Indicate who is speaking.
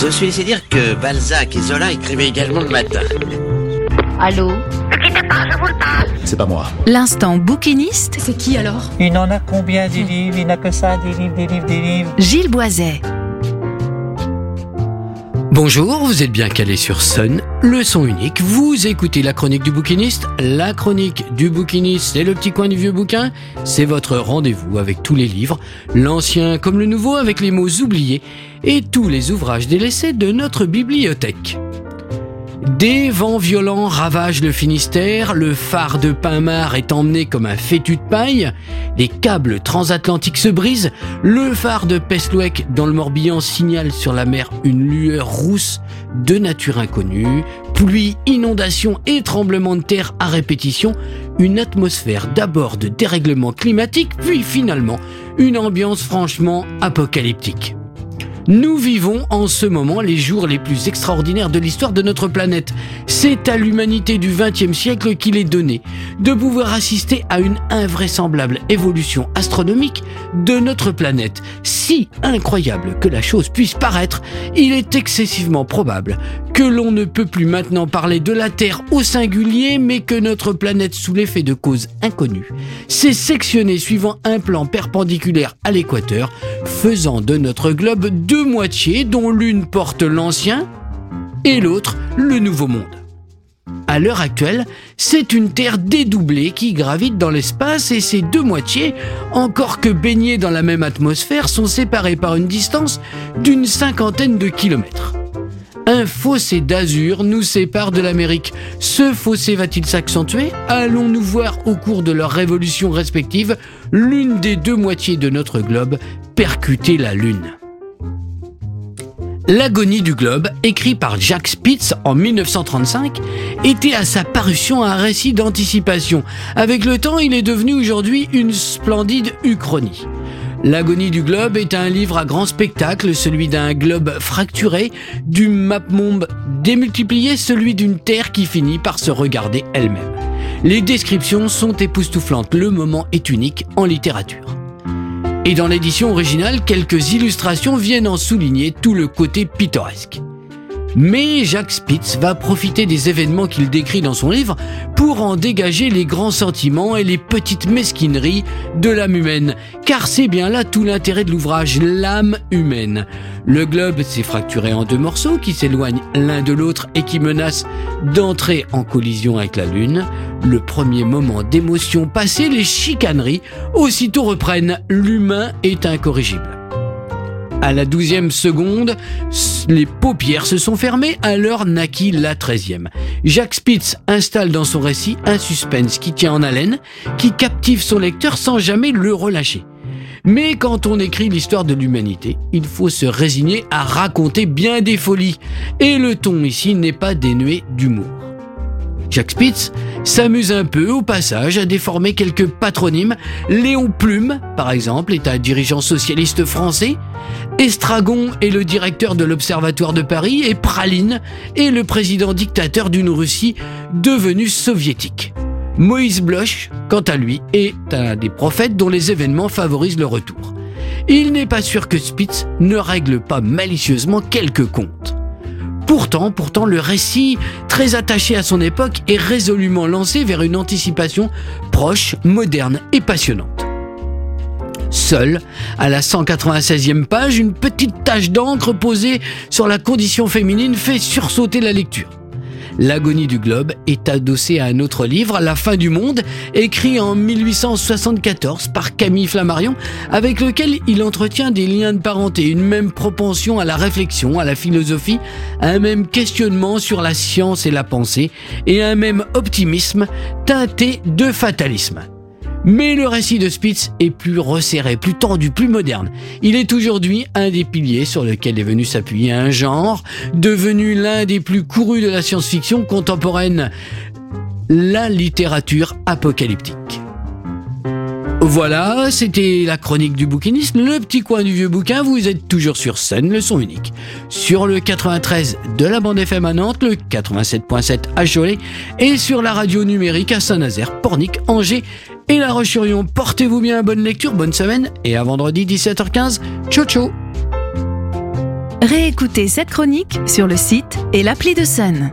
Speaker 1: Je suis laissé dire que Balzac et Zola écrivaient également le matin.
Speaker 2: Allô
Speaker 3: C'est pas moi.
Speaker 4: L'instant bouquiniste,
Speaker 2: C'est qui alors?
Speaker 5: Il en a combien des livres? Il n'a que ça, des livres, des livres, des livres.
Speaker 4: Gilles Boiset.
Speaker 6: Bonjour, vous êtes bien calé sur Sun, le son unique. Vous écoutez la chronique du bouquiniste. La chronique du bouquiniste, c'est le petit coin du vieux bouquin. C'est votre rendez-vous avec tous les livres, l'ancien comme le nouveau, avec les mots oubliés et tous les ouvrages délaissés de notre bibliothèque. Des vents violents ravagent le Finistère, le phare de Pinmar est emmené comme un fétu de paille, les câbles transatlantiques se brisent, le phare de Pestlouec dans le Morbihan signale sur la mer une lueur rousse de nature inconnue, pluie, inondations et tremblements de terre à répétition, une atmosphère d'abord de dérèglement climatique, puis finalement une ambiance franchement apocalyptique. Nous vivons en ce moment les jours les plus extraordinaires de l'histoire de notre planète. C'est à l'humanité du XXe siècle qu'il est donné de pouvoir assister à une invraisemblable évolution astronomique de notre planète. Si incroyable que la chose puisse paraître, il est excessivement probable que l'on ne peut plus maintenant parler de la Terre au singulier, mais que notre planète, sous l'effet de causes inconnues, s'est sectionnée suivant un plan perpendiculaire à l'équateur, faisant de notre globe deux moitiés dont l'une porte l'ancien et l'autre le nouveau monde. À l'heure actuelle, c'est une Terre dédoublée qui gravite dans l'espace et ces deux moitiés, encore que baignées dans la même atmosphère, sont séparées par une distance d'une cinquantaine de kilomètres. Un fossé d'azur nous sépare de l'Amérique. Ce fossé va-t-il s'accentuer? Allons-nous voir au cours de leurs révolutions respectives l'une des deux moitiés de notre globe percuter la Lune? L'agonie du globe, écrit par Jack Spitz en 1935, était à sa parution un récit d'anticipation. Avec le temps, il est devenu aujourd'hui une splendide uchronie. L'agonie du globe est un livre à grand spectacle, celui d'un globe fracturé, du mapmombe démultiplié, celui d'une terre qui finit par se regarder elle-même. Les descriptions sont époustouflantes, le moment est unique en littérature. Et dans l'édition originale, quelques illustrations viennent en souligner tout le côté pittoresque. Mais Jacques Spitz va profiter des événements qu'il décrit dans son livre pour en dégager les grands sentiments et les petites mesquineries de l'âme humaine, car c'est bien là tout l'intérêt de l'ouvrage, l'âme humaine. Le globe s'est fracturé en deux morceaux qui s'éloignent l'un de l'autre et qui menacent d'entrer en collision avec la Lune. Le premier moment d'émotion passé, les chicaneries aussitôt reprennent. L'humain est incorrigible. À la douzième seconde, les paupières se sont fermées, alors naquit la treizième. Jacques Spitz installe dans son récit un suspense qui tient en haleine, qui captive son lecteur sans jamais le relâcher. Mais quand on écrit l'histoire de l'humanité, il faut se résigner à raconter bien des folies, et le ton ici n'est pas dénué d'humour. Jacques Spitz s'amuse un peu au passage à déformer quelques patronymes. Léon Plume, par exemple, est un dirigeant socialiste français. Estragon est le directeur de l'Observatoire de Paris et Praline est le président dictateur d'une Russie devenue soviétique. Moïse Bloch, quant à lui, est un des prophètes dont les événements favorisent le retour. Il n'est pas sûr que Spitz ne règle pas malicieusement quelques comptes. Pourtant, pourtant, le récit, très attaché à son époque, est résolument lancé vers une anticipation proche, moderne et passionnante. Seule, à la 196e page, une petite tache d'encre posée sur la condition féminine fait sursauter la lecture. L'agonie du globe est adossée à un autre livre, La fin du monde, écrit en 1874 par Camille Flammarion, avec lequel il entretient des liens de parenté, une même propension à la réflexion, à la philosophie, un même questionnement sur la science et la pensée, et un même optimisme teinté de fatalisme. Mais le récit de Spitz est plus resserré, plus tendu, plus moderne. Il est aujourd'hui un des piliers sur lequel est venu s'appuyer un genre, devenu l'un des plus courus de la science-fiction contemporaine, la littérature apocalyptique. Voilà, c'était la chronique du bouquiniste, le petit coin du vieux bouquin. Vous êtes toujours sur scène, le son unique. Sur le 93 de la bande FM à Nantes, le 87.7 à Cholet et sur la radio numérique à Saint-Nazaire, Pornic, Angers et La Roche-sur-Yon. Portez-vous bien, bonne lecture, bonne semaine et à vendredi 17h15. Ciao ciao
Speaker 4: Réécoutez cette chronique sur le site et l'appli de Sun.